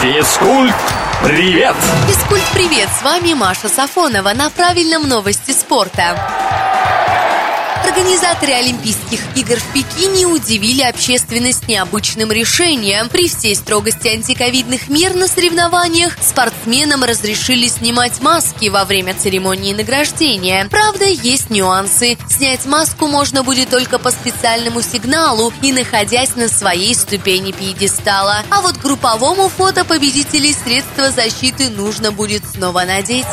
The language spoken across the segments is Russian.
Физкульт, привет! Физкульт, привет! С вами Маша Сафонова на правильном новости спорта. Организаторы Олимпийских игр в Пекине удивили общественность необычным решением. При всей строгости антиковидных мер на соревнованиях спортсменам разрешили снимать маски во время церемонии награждения. Правда, есть нюансы. Снять маску можно будет только по специальному сигналу и находясь на своей ступени пьедестала. А вот групповому фото победителей средства защиты нужно будет снова надеть.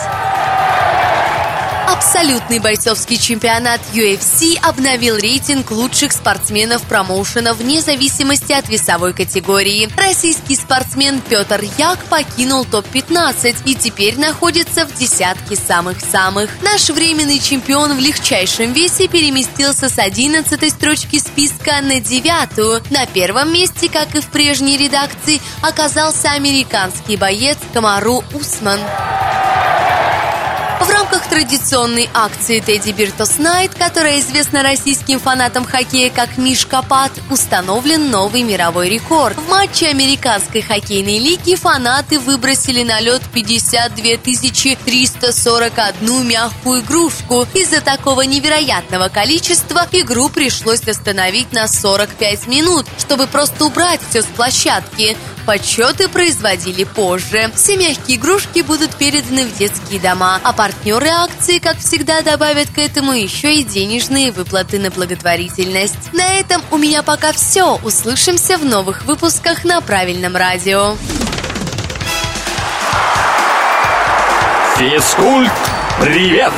Абсолютный бойцовский чемпионат UFC обновил рейтинг лучших спортсменов промоушена вне зависимости от весовой категории. Российский спортсмен Петр Як покинул топ-15 и теперь находится в десятке самых-самых. Наш временный чемпион в легчайшем весе переместился с 11 строчки списка на девятую. На первом месте, как и в прежней редакции, оказался американский боец Камару Усман. Рамках традиционной акции Тедди Биртос Найт, которая известна российским фанатам хоккея как Мишка Пат, установлен новый мировой рекорд. В матче американской хоккейной лиги фанаты выбросили на лед 52 341 мягкую игрушку. Из-за такого невероятного количества игру пришлось остановить на 45 минут, чтобы просто убрать все с площадки. Подсчеты производили позже. Все мягкие игрушки будут переданы в детские дома, а партнеры акции, как всегда, добавят к этому еще и денежные выплаты на благотворительность. На этом у меня пока все. Услышимся в новых выпусках на правильном радио. Физкульт, привет!